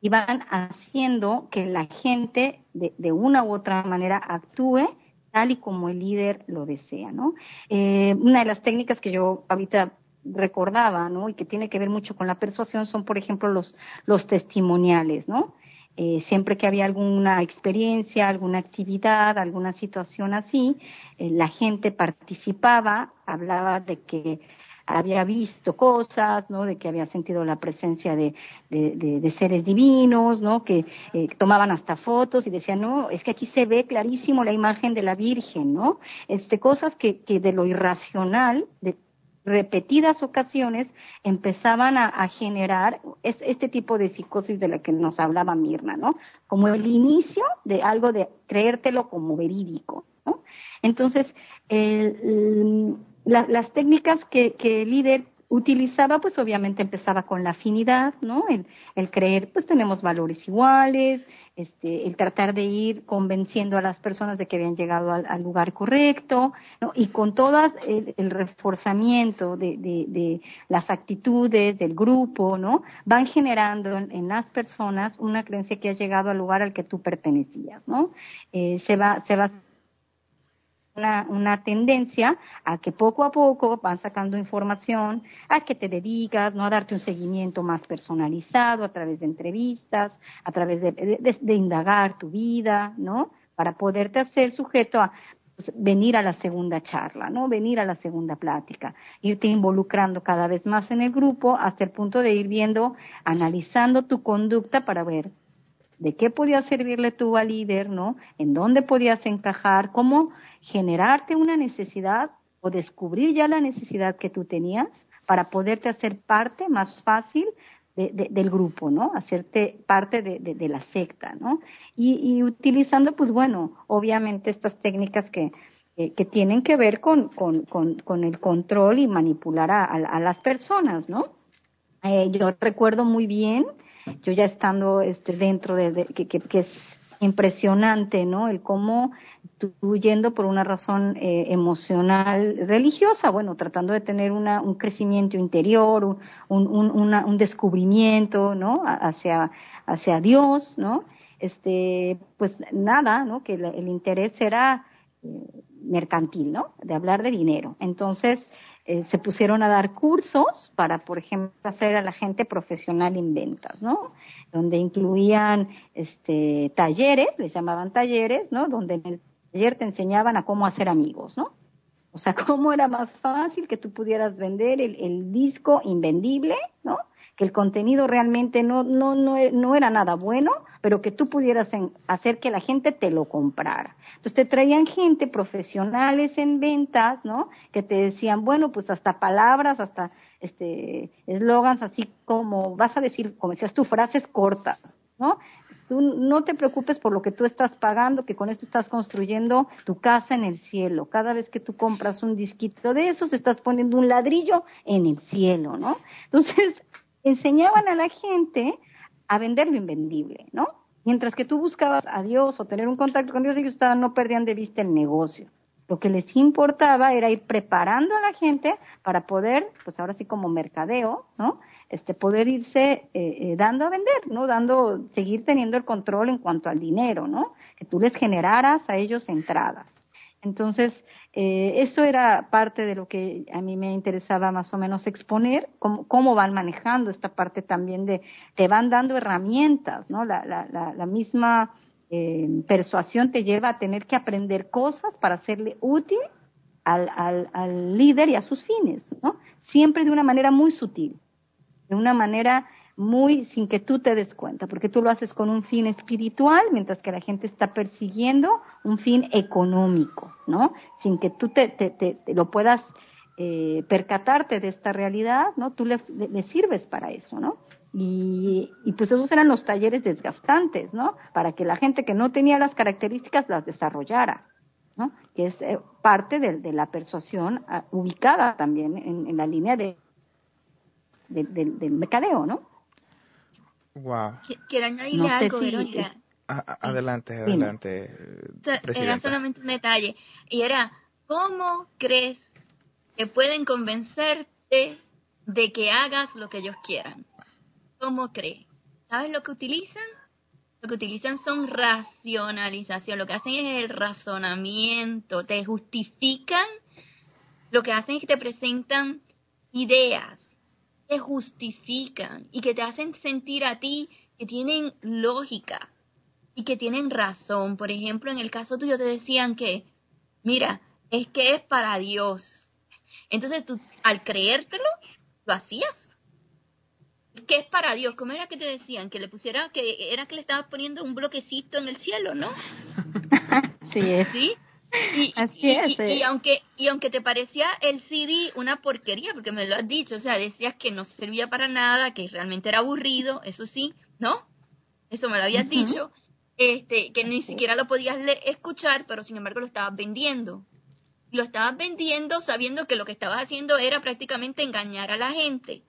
y van haciendo que la gente de, de, una u otra manera actúe tal y como el líder lo desea, ¿no? Eh, una de las técnicas que yo ahorita recordaba, ¿no? Y que tiene que ver mucho con la persuasión son, por ejemplo, los, los testimoniales, ¿no? Eh, siempre que había alguna experiencia, alguna actividad, alguna situación así, eh, la gente participaba, hablaba de que había visto cosas, ¿no? De que había sentido la presencia de, de, seres divinos, ¿no? Que eh, tomaban hasta fotos y decían, no, es que aquí se ve clarísimo la imagen de la Virgen, ¿no? Este, cosas que, que de lo irracional, de repetidas ocasiones empezaban a, generar este tipo de psicosis de la que nos hablaba Mirna, ¿no? Como el inicio de algo de creértelo como verídico, ¿no? Entonces, las técnicas que, que el líder utilizaba, pues obviamente empezaba con la afinidad, ¿no? El creer, pues tenemos valores iguales, este, el tratar de ir convenciendo a las personas de que habían llegado al, lugar correcto, ¿no? y con todo el, reforzamiento de, de, las actitudes del grupo, ¿no? van generando en, las personas una creencia que has llegado al lugar al que tú pertenecías, ¿no? Eh, se va, se va una, una, tendencia a que poco a poco van sacando información, a que te dedicas, ¿no? A darte un seguimiento más personalizado a través de entrevistas, a través de, indagar tu vida, ¿no? Para poderte hacer sujeto a pues, venir a la segunda charla, ¿no? Venir a la segunda plática, irte involucrando cada vez más en el grupo hasta el punto de ir viendo, analizando tu conducta para ver de qué podías servirle tú al líder, ¿no? En dónde podías encajar, cómo generarte una necesidad o descubrir ya la necesidad que tú tenías para poderte hacer parte más fácil del grupo, ¿no? Hacerte parte de, la secta, ¿no? Y, utilizando, pues bueno, obviamente estas técnicas que, que tienen que ver con, con, con, el control y manipular a, las personas, ¿no? Eh, yo recuerdo muy bien yo ya estando este, dentro de, que, que, es impresionante, ¿no? El cómo tú yendo por una razón eh, emocional, religiosa, bueno, tratando de tener una, un crecimiento interior, un, un, una, un descubrimiento, ¿no? Hacia, hacia Dios, ¿no? Este, pues nada, ¿no? Que el, interés era eh, mercantil, ¿no? De hablar de dinero. Entonces, eh, se pusieron a dar cursos para, por ejemplo, hacer a la gente profesional en ventas, ¿no? Donde incluían este, talleres, les llamaban talleres, ¿no? Donde en el taller te enseñaban a cómo hacer amigos, ¿no? O sea, cómo era más fácil que tú pudieras vender el, el disco invendible, ¿no? que el contenido realmente no, no, no, no era nada bueno, pero que tú pudieras hacer que la gente te lo comprara. Entonces te traían gente, profesionales en ventas, ¿no? Que te decían, bueno, pues hasta palabras, hasta este eslogans así como, vas a decir, como decías tú, frases cortas, ¿no? Tú no te preocupes por lo que tú estás pagando, que con esto estás construyendo tu casa en el cielo. Cada vez que tú compras un disquito de esos, estás poniendo un ladrillo en el cielo, ¿no? Entonces, enseñaban a la gente a vender lo invendible, ¿no? Mientras que tú buscabas a Dios o tener un contacto con Dios, ellos estaban, no perdían de vista el negocio. Lo que les importaba era ir preparando a la gente para poder, pues ahora sí como mercadeo, ¿no? Este, poder irse eh, eh, dando a vender, ¿no? Dando, seguir teniendo el control en cuanto al dinero, ¿no? Que tú les generaras a ellos entradas. Entonces, eh, eso era parte de lo que a mí me interesaba más o menos exponer, cómo, cómo van manejando esta parte también de, te van dando herramientas, ¿no? La, la, la, misma eh, persuasión te lleva a tener que aprender cosas para hacerle útil al, al, al líder y a sus fines, ¿no? Siempre de una manera muy sutil, de una manera muy sin que tú te des cuenta, porque tú lo haces con un fin espiritual, mientras que la gente está persiguiendo un fin económico, ¿no? Sin que tú te, te, te, lo puedas eh, percatarte de esta realidad, ¿no? Tú le, sirves para eso, ¿no? Y, y, pues esos eran los talleres desgastantes, ¿no? Para que la gente que no tenía las características las desarrollara, ¿no? Que es eh, parte de, de, la persuasión ah, ubicada también en, en la línea de, del mercadeo, ¿no? Wow. Quiero añadirle algo, Verónica. adelante, adelante. era solamente un detalle. Y era, ¿cómo crees que pueden convencerte de que hagas lo que ellos quieran? ¿Cómo crees? ¿Sabes lo que utilizan? Lo que utilizan son racionalización. Lo que hacen es el razonamiento. Te justifican. Lo que hacen es que te presentan ideas te justifican y que te hacen sentir a ti que tienen lógica y que tienen razón. Por ejemplo, en el caso tuyo te decían que, mira, es que es para Dios. Entonces tú, al creértelo, lo hacías. ¿Qué es para Dios? ¿Cómo era que te decían? Que le pusiera, que era que le estabas poniendo un bloquecito en el cielo, ¿no? sí, ¿Sí? Y, Así es, y, eh. aunque y aunque te parecía el CD una porquería, porque me lo has dicho, o sea, decías que no servía para nada, que realmente era aburrido, eso sí, ¿no? Eso me lo habías dicho, este, que ni siquiera lo podías le- escuchar, pero sin embargo lo estabas vendiendo. Lo estabas vendiendo sabiendo que lo que estabas haciendo era prácticamente engañar a la gente.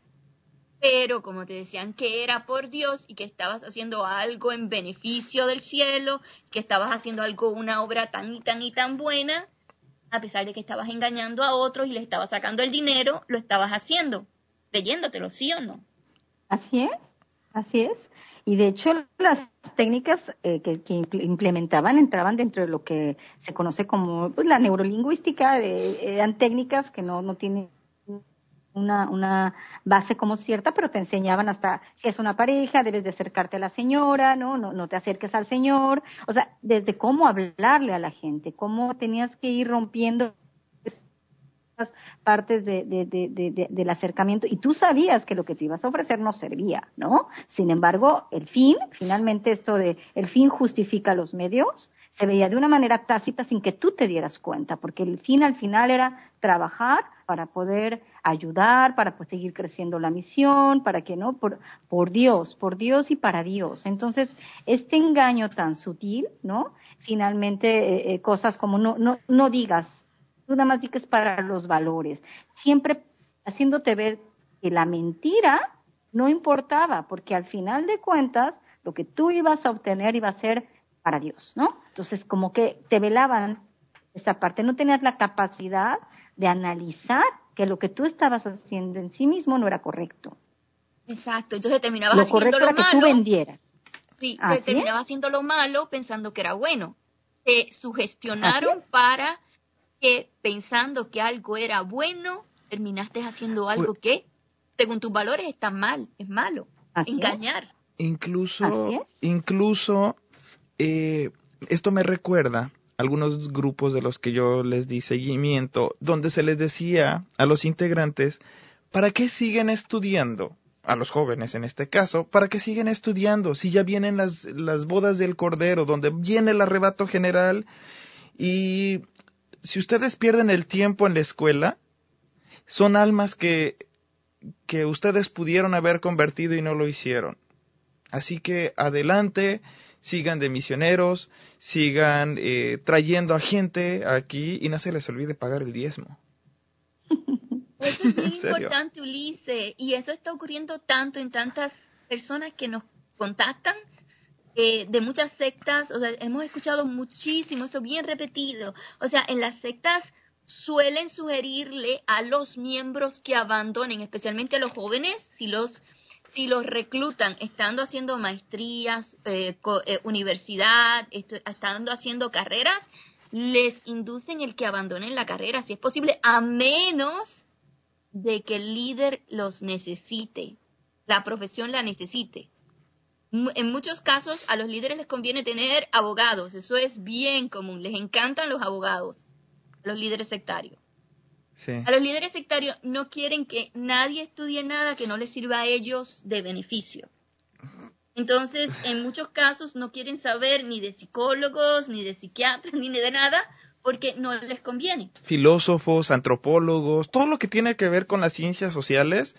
Pero como te decían que era por Dios y que estabas haciendo algo en beneficio del cielo, que estabas haciendo algo, una obra tan y tan y tan buena, a pesar de que estabas engañando a otros y le estabas sacando el dinero, lo estabas haciendo, creyéndotelo, ¿sí o no? Así es, así es. Y de hecho las técnicas eh, que, que impl- implementaban entraban dentro de lo que se conoce como pues, la neurolingüística, de- eran técnicas que no, no tienen una, una base como cierta, pero te enseñaban hasta que es una pareja, debes de acercarte a la señora, ¿no? No, no te acerques al señor, o sea, desde cómo hablarle a la gente, cómo tenías que ir rompiendo partes de- de- de- del acercamiento y tú sabías que lo que te ibas a ofrecer no servía, ¿no? Sin embargo, el fin, finalmente esto de el fin justifica los medios, se veía de una manera tácita sin que tú te dieras cuenta, porque el fin al final era trabajar para poder ayudar, para pues, seguir creciendo la misión, para que no, por, por Dios, por Dios y para Dios. Entonces, este engaño tan sutil, ¿no? Finalmente, eh, eh, cosas como no, no, no digas, tú nada más di que es para los valores, siempre haciéndote ver que la mentira no importaba, porque al final de cuentas, lo que tú ibas a obtener iba a ser para Dios, ¿no? Entonces, como que te velaban esa parte, no tenías la capacidad de analizar que lo que tú estabas haciendo en sí mismo no era correcto. Exacto, entonces terminabas Lo haciendo correcto lo era que tú malo. vendieras. Sí, Así te es. terminaba haciendo lo malo pensando que era bueno. Te sugestionaron para que pensando que algo era bueno, terminaste haciendo algo que, según tus valores, está mal, es malo. Así es. Engañar. Incluso, incluso, eh, esto me recuerda algunos grupos de los que yo les di seguimiento, donde se les decía a los integrantes, ¿para qué siguen estudiando? A los jóvenes en este caso, ¿para qué siguen estudiando? Si ya vienen las, las bodas del Cordero, donde viene el arrebato general, y si ustedes pierden el tiempo en la escuela, son almas que, que ustedes pudieron haber convertido y no lo hicieron. Así que adelante, sigan de misioneros, sigan eh, trayendo a gente aquí y no se les olvide pagar el diezmo. Eso es muy importante, Ulises, y eso está ocurriendo tanto en tantas personas que nos contactan eh, de muchas sectas, o sea, hemos escuchado muchísimo, eso bien repetido, o sea, en las sectas suelen sugerirle a los miembros que abandonen, especialmente a los jóvenes, si los si los reclutan estando haciendo maestrías, eh, eh, universidad, estando haciendo carreras, les inducen el que abandonen la carrera, si es posible, a menos de que el líder los necesite, la profesión la necesite. En muchos casos a los líderes les conviene tener abogados, eso es bien común, les encantan los abogados, los líderes sectarios. Sí. A los líderes sectarios no quieren que nadie estudie nada que no les sirva a ellos de beneficio. Entonces, en muchos casos no quieren saber ni de psicólogos, ni de psiquiatras, ni de nada, porque no les conviene. Filósofos, antropólogos, todo lo que tiene que ver con las ciencias sociales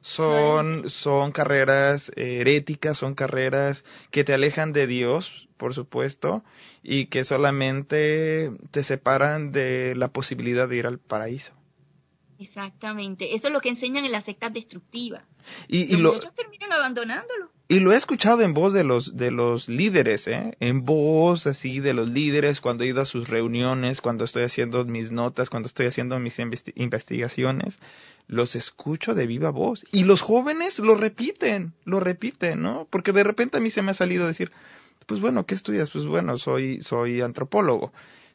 son, son carreras eh, heréticas, son carreras que te alejan de Dios, por supuesto, y que solamente te separan de la posibilidad de ir al paraíso. Exactamente. Eso es lo que enseñan en las sectas destructivas. Y, y Los lo, terminan abandonándolo. Y lo he escuchado en voz de los, de los líderes, ¿eh? En voz así de los líderes cuando he ido a sus reuniones, cuando estoy haciendo mis notas, cuando estoy haciendo mis investi- investigaciones. Los escucho de viva voz. Y los jóvenes lo repiten, lo repiten, ¿no? Porque de repente a mí se me ha salido decir, pues bueno, ¿qué estudias? Pues bueno, soy, soy antropólogo.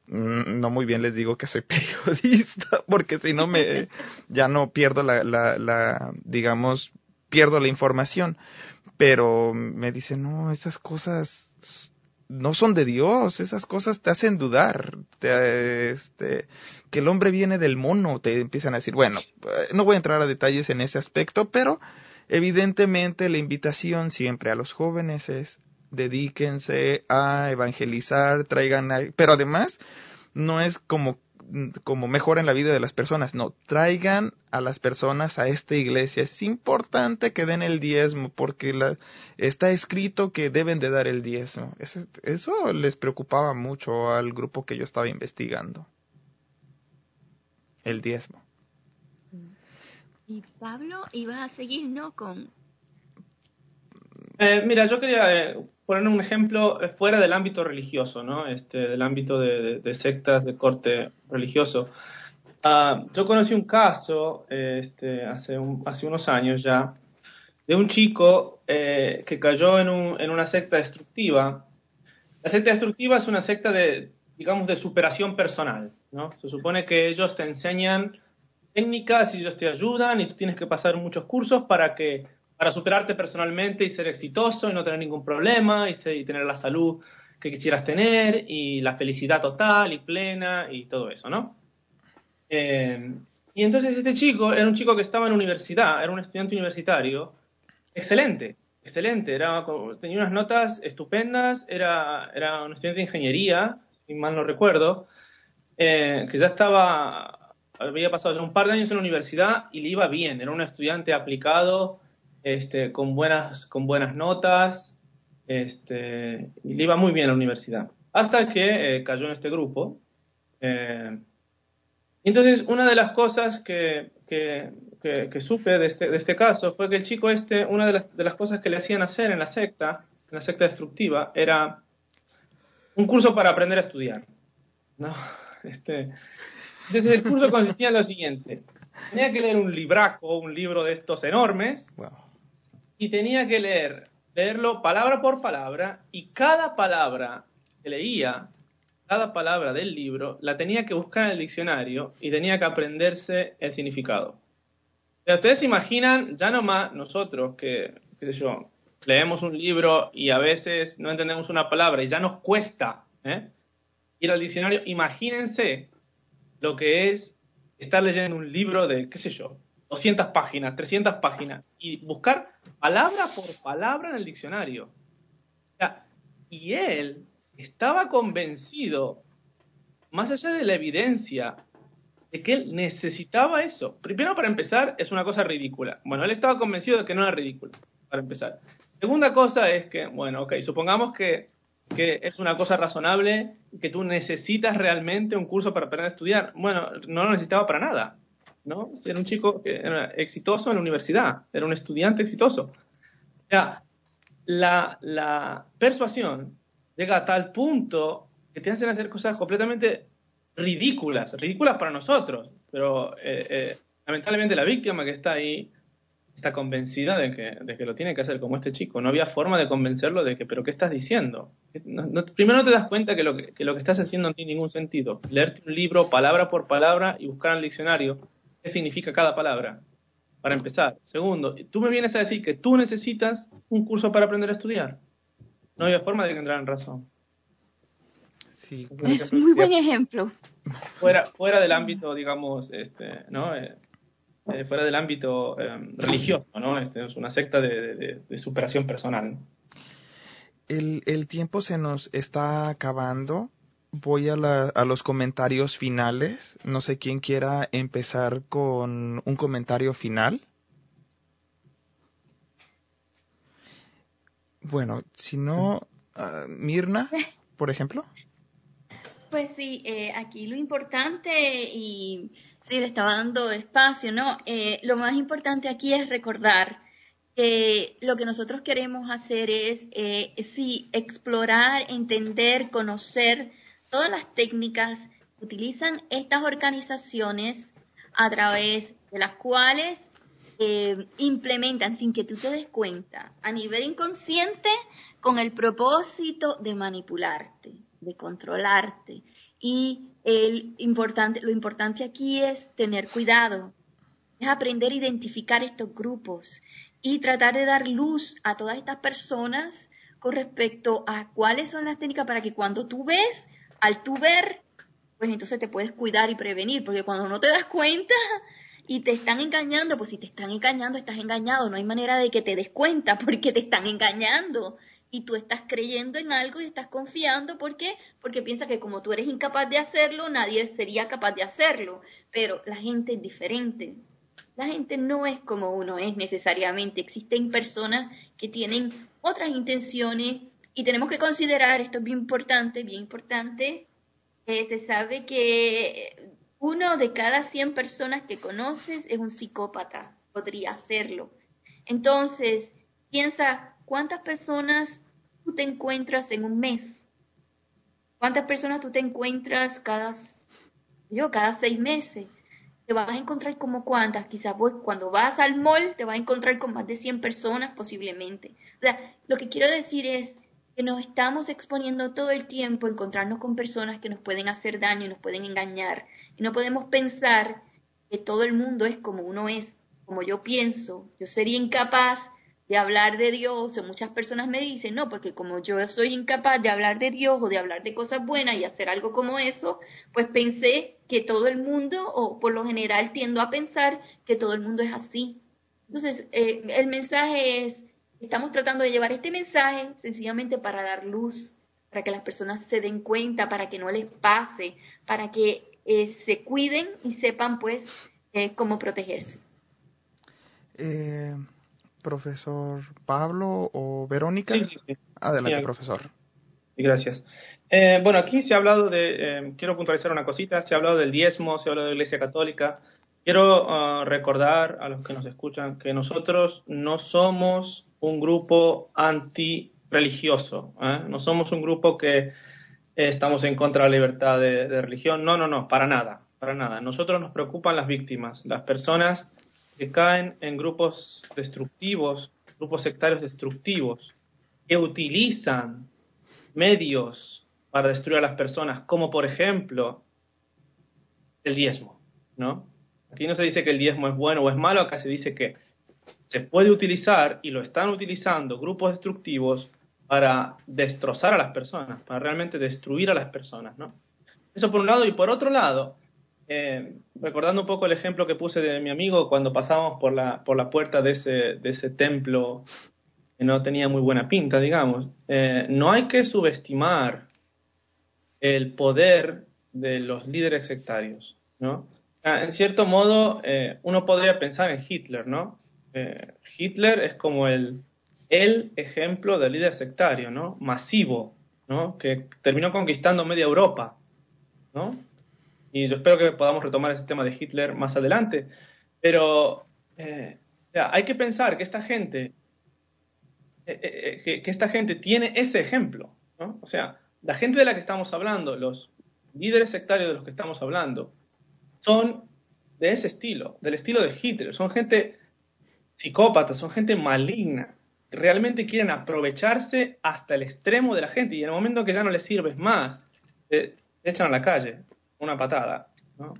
Mm, No muy bien les digo que soy periodista, porque si no me, ya no pierdo la, la, la, digamos, pierdo la información pero me dice, no, esas cosas no son de Dios, esas cosas te hacen dudar, este, que el hombre viene del mono, te empiezan a decir, bueno, eh, no voy a entrar a detalles en ese aspecto, pero evidentemente la invitación siempre a los jóvenes es dedíquense a evangelizar, traigan, pero además no es como como mejoren la vida de las personas, no, traigan a las personas a esta iglesia. Es importante que den el diezmo porque la, está escrito que deben de dar el diezmo. Eso, eso les preocupaba mucho al grupo que yo estaba investigando. El diezmo. Y Pablo, ibas a seguir, ¿no? Con... Eh, mira, yo quería eh, poner un ejemplo eh, fuera del ámbito religioso, ¿no? Este, del ámbito de, sectas de corte religioso. Ah, yo conocí un caso este, hace, hace unos años ya de un chico eh, que cayó en, un, en una secta destructiva. La secta destructiva es una secta de, digamos, de superación personal, ¿no? Se supone que ellos te enseñan técnicas y ellos te ayudan y tú tienes que pasar muchos cursos para que para superarte personalmente y ser exitoso y no tener ningún problema y, tener la salud que quisieras tener y la felicidad total y plena y todo eso, ¿no? Eh, y entonces este chico era un chico que estaba en universidad, era un estudiante universitario, excelente, excelente, era, tenía unas notas estupendas, era, era un estudiante de ingeniería, si mal no recuerdo, eh, que ya estaba, había pasado ya un par de años en la universidad y le iba bien, era un estudiante aplicado, este, con, buenas, con buenas notas, este, y le iba muy bien a la universidad. Hasta que eh, cayó en este grupo. Eh, entonces, una de las cosas que, que, que, supe de este, de este caso fue que el chico este, una de las, de las cosas que le hacían hacer en la secta, en la secta destructiva, era un curso para aprender a estudiar. ¿no? Este, entonces, el curso consistía en lo siguiente. Tenía que leer un libraco, un libro de estos enormes, y tenía que leer, leerlo palabra por palabra y cada palabra que leía, cada palabra del libro, la tenía que buscar en el diccionario y tenía que aprenderse el significado. ustedes imaginan, ya nomás nosotros que, qué sé yo, leemos un libro y a veces no entendemos una palabra y ya nos cuesta ¿eh? ir al diccionario, imagínense lo que es estar leyendo un libro de, qué sé yo, 200 páginas, 300 páginas, y buscar palabra por palabra en el diccionario. y él estaba convencido, más allá de la evidencia, de que él necesitaba eso. Primero, para empezar, es una cosa ridícula. Bueno, él estaba convencido de que no era ridículo, para empezar. Segunda cosa es que, bueno, ok, supongamos que, que es una cosa razonable que tú necesitas realmente un curso para aprender a estudiar. Bueno, no lo necesitaba para nada. ¿No? Era un chico que era exitoso en la universidad, era un estudiante exitoso. Ya, la, la persuasión llega a tal punto que te hacen hacer cosas completamente ridículas, ridículas para nosotros, pero eh, eh, lamentablemente la víctima que está ahí está convencida de que, de que lo tiene que hacer como este chico. No había forma de convencerlo de que, pero ¿qué estás diciendo? primero no te das cuenta que lo que, que, lo que estás haciendo no tiene ningún sentido. Leerte un libro palabra por palabra y buscar en el diccionario qué significa cada palabra, para empezar. Segundo, tú me vienes a decir que tú necesitas un curso para aprender a estudiar. No había forma de que entraran en razón. Sí. Es muy buen ejemplo. Fuera, fuera del ámbito, digamos, este, ¿no? Eh, eh, fuera del ámbito eh, religioso, ¿no? Este, es una secta de, superación personal. El, el tiempo se nos está acabando voy a, a, los comentarios finales. No sé quién quiera empezar con un comentario final. Bueno, si no, ah, Mirna, por ejemplo. Pues sí, eh, aquí lo importante, y sí, le estaba dando espacio, ¿no? Eh, lo más importante aquí es recordar que lo que nosotros queremos hacer es, eh, sí, explorar, entender, conocer todas las técnicas que utilizan estas organizaciones a través de las cuales eh, implementan sin que tú te des cuenta a nivel inconsciente con el propósito de manipularte, de controlarte. Y el importante, lo importante aquí es tener cuidado, es aprender a identificar estos grupos y tratar de dar luz a todas estas personas con respecto a cuáles son las técnicas para que cuando tú ves, al tú ver, pues entonces te puedes cuidar y prevenir, porque cuando no te das cuenta y te están engañando, pues si te están engañando, estás engañado, no hay manera de que te des cuenta porque te están engañando y tú estás creyendo en algo y estás confiando, ¿por qué? Porque piensas que como tú eres incapaz de hacerlo, nadie sería capaz de hacerlo, pero la gente es diferente. La gente no es como uno es necesariamente. Existen personas que tienen otras intenciones y tenemos que considerar, esto es bien importante, bien importante, eh, se sabe que uno de cada 100 personas que conoces es un psicópata, podría serlo. Entonces, piensa cuántas personas tú te encuentras en un mes, cuántas personas tú te encuentras cada, yo, cada seis meses te vas a encontrar como cuántas, quizás cuando vas al mall te vas a encontrar con más de 100 personas posiblemente. O sea, lo que quiero decir es que nos estamos exponiendo todo el tiempo a encontrarnos con personas que nos pueden hacer daño y nos pueden engañar. Y no podemos pensar que todo el mundo es como uno es, como yo pienso. Yo sería incapaz de hablar de Dios, o muchas personas me dicen, no, porque como yo soy incapaz de hablar de Dios o de hablar de cosas buenas y hacer algo como eso, pues pensé que todo el mundo, o por lo general tiendo a pensar que todo el mundo es así. Entonces, eh, el mensaje es, estamos tratando de llevar este mensaje sencillamente para dar luz, para que las personas se den cuenta, para que no les pase, para que eh, se cuiden y sepan pues eh, cómo protegerse. Eh, profesor Pablo o Verónica. Adelante, profesor. Gracias. Eh, bueno, aquí se ha hablado de, eh, quiero puntualizar una cosita, se ha hablado del diezmo, se ha hablado de la Iglesia Católica. Quiero ah, recordar a los que nos escuchan que nosotros no somos un grupo anti-religioso, ¿eh? no somos un grupo que estamos en contra de la libertad de, de religión, no, no, no, para nada, para nada. Nosotros nos preocupan las víctimas, las personas que caen en grupos destructivos, grupos sectarios destructivos, que utilizan medios para destruir a las personas, como por ejemplo el diezmo, ¿no? Aquí no se dice que el diezmo es bueno o es malo, acá se dice que se puede utilizar y lo están utilizando grupos destructivos para destrozar a las personas, para realmente destruir a las personas, ¿no? Eso por un lado y por otro lado, eh, recordando un poco el ejemplo que puse de mi amigo cuando pasamos por la, por la puerta de ese, de ese templo que no tenía muy buena pinta, digamos, eh, no hay que subestimar el poder de los líderes sectarios, ¿no? En cierto modo, eh, uno podría pensar en Hitler, ¿no? Hitler es como el, el ejemplo de líder sectario, ¿no? Masivo, ¿no? Que terminó conquistando media Europa, ¿no? Y yo espero que podamos retomar ese tema de Hitler más adelante. Pero eh, hay que pensar que esta gente, eh, eh, que, esta gente tiene ese ejemplo. ¿no? O sea, la gente de la que estamos hablando, los líderes sectarios de los que estamos hablando, son de ese estilo, del estilo de Hitler. Son gente psicópata, son gente maligna. Realmente quieren aprovecharse hasta el extremo de la gente y en el momento que ya no les sirves más, te echan a la calle una patada. ¿no?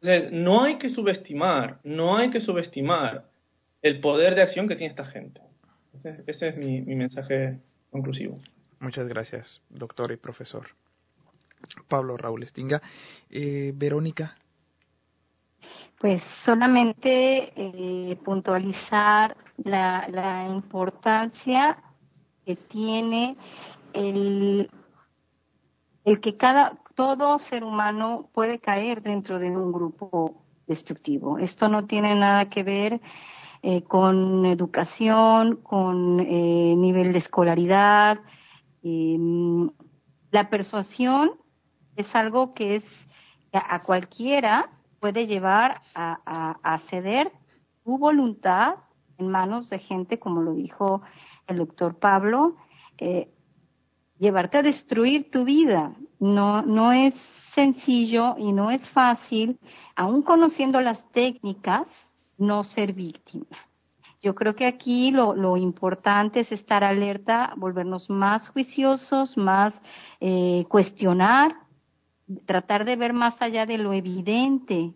Entonces, no hay que subestimar, no hay que subestimar el poder de acción que tiene esta gente. Ese, es mi, mensaje conclusivo. Muchas gracias, doctor y profesor. Pablo Raúl Estinga. Eh, Verónica. Pues solamente eh, puntualizar la, importancia que tiene el, el que cada, todo ser humano puede caer dentro de un grupo destructivo. Esto no tiene nada que ver eh, con educación, con eh, nivel de escolaridad. Em, la persuasión es algo que es a, cualquiera puede llevar a, ceder tu voluntad en manos de gente, como lo dijo el doctor Pablo, eh, llevarte a destruir tu vida. No, no es sencillo y no es fácil, aún conociendo las técnicas, no ser víctima. Yo creo que aquí lo, lo importante es estar alerta, volvernos más juiciosos, más eh, cuestionar, tratar de ver más allá de lo evidente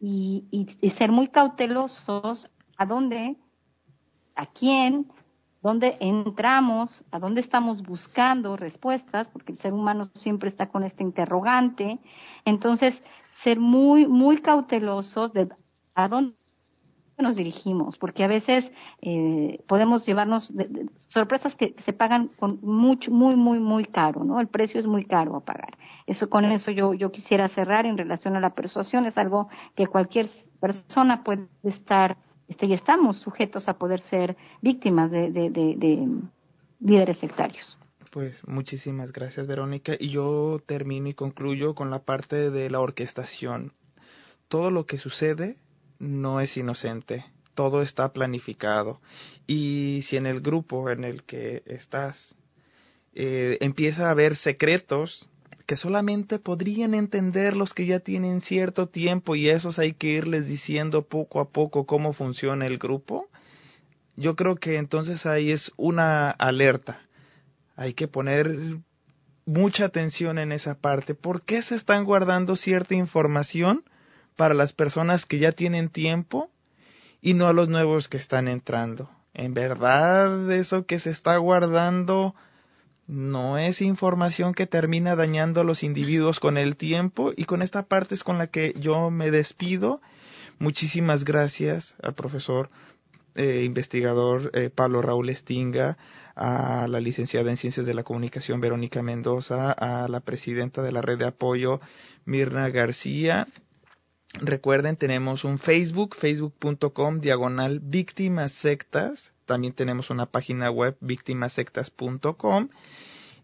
y, y ser muy cautelosos a dónde, a quién dónde entramos, a dónde estamos buscando respuestas, porque el ser humano siempre está con este interrogante. Entonces, ser muy, muy cautelosos de a dónde nos dirigimos, porque a veces eh, podemos llevarnos sorpresas que se pagan con mucho, muy, muy, muy caro, ¿no? El precio es muy caro a pagar. Eso con eso yo, yo quisiera cerrar en relación a la persuasión, es algo que cualquier persona puede estar, este, y estamos sujetos a poder ser víctimas de, de, de líderes sectarios. Pues muchísimas gracias, Verónica. Y yo termino y concluyo con la parte de la orquestación. Todo lo que sucede no es inocente, todo está planificado. Y si en el grupo en el que estás eh, empieza a haber secretos que solamente podrían entender los que ya tienen cierto tiempo y esos hay que irles diciendo poco a poco cómo funciona el grupo, yo creo que entonces ahí es una alerta. Hay que poner mucha atención en esa parte. ¿Por qué se están guardando cierta información? Para las personas que ya tienen tiempo y no a los nuevos que están entrando. En verdad, eso que se está guardando no es información que termina dañando a los individuos con el tiempo y con esta parte es con la que yo me despido. Muchísimas gracias al profesor eh, investigador eh, Pablo Raúl Estinga, a la licenciada en Ciencias de la Comunicación Verónica Mendoza, a la presidenta de la red de apoyo Mirna García Recuerden, tenemos un Facebook, facebook.com diagonal víctimas sectas. También tenemos una página web, víctimasectas.com.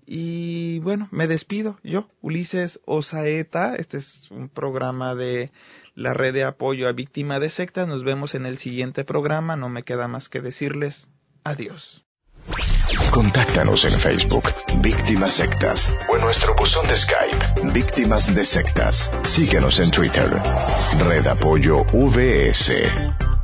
Y bueno, me despido yo, Ulises Osaeta. Este es un programa de la red de apoyo a víctimas de sectas. Nos vemos en el siguiente programa. No me queda más que decirles adiós. Contáctanos en Facebook, Víctimas Sectas, o en nuestro buzón de Skype, Víctimas de Sectas. Síguenos en Twitter, Red Apoyo VS.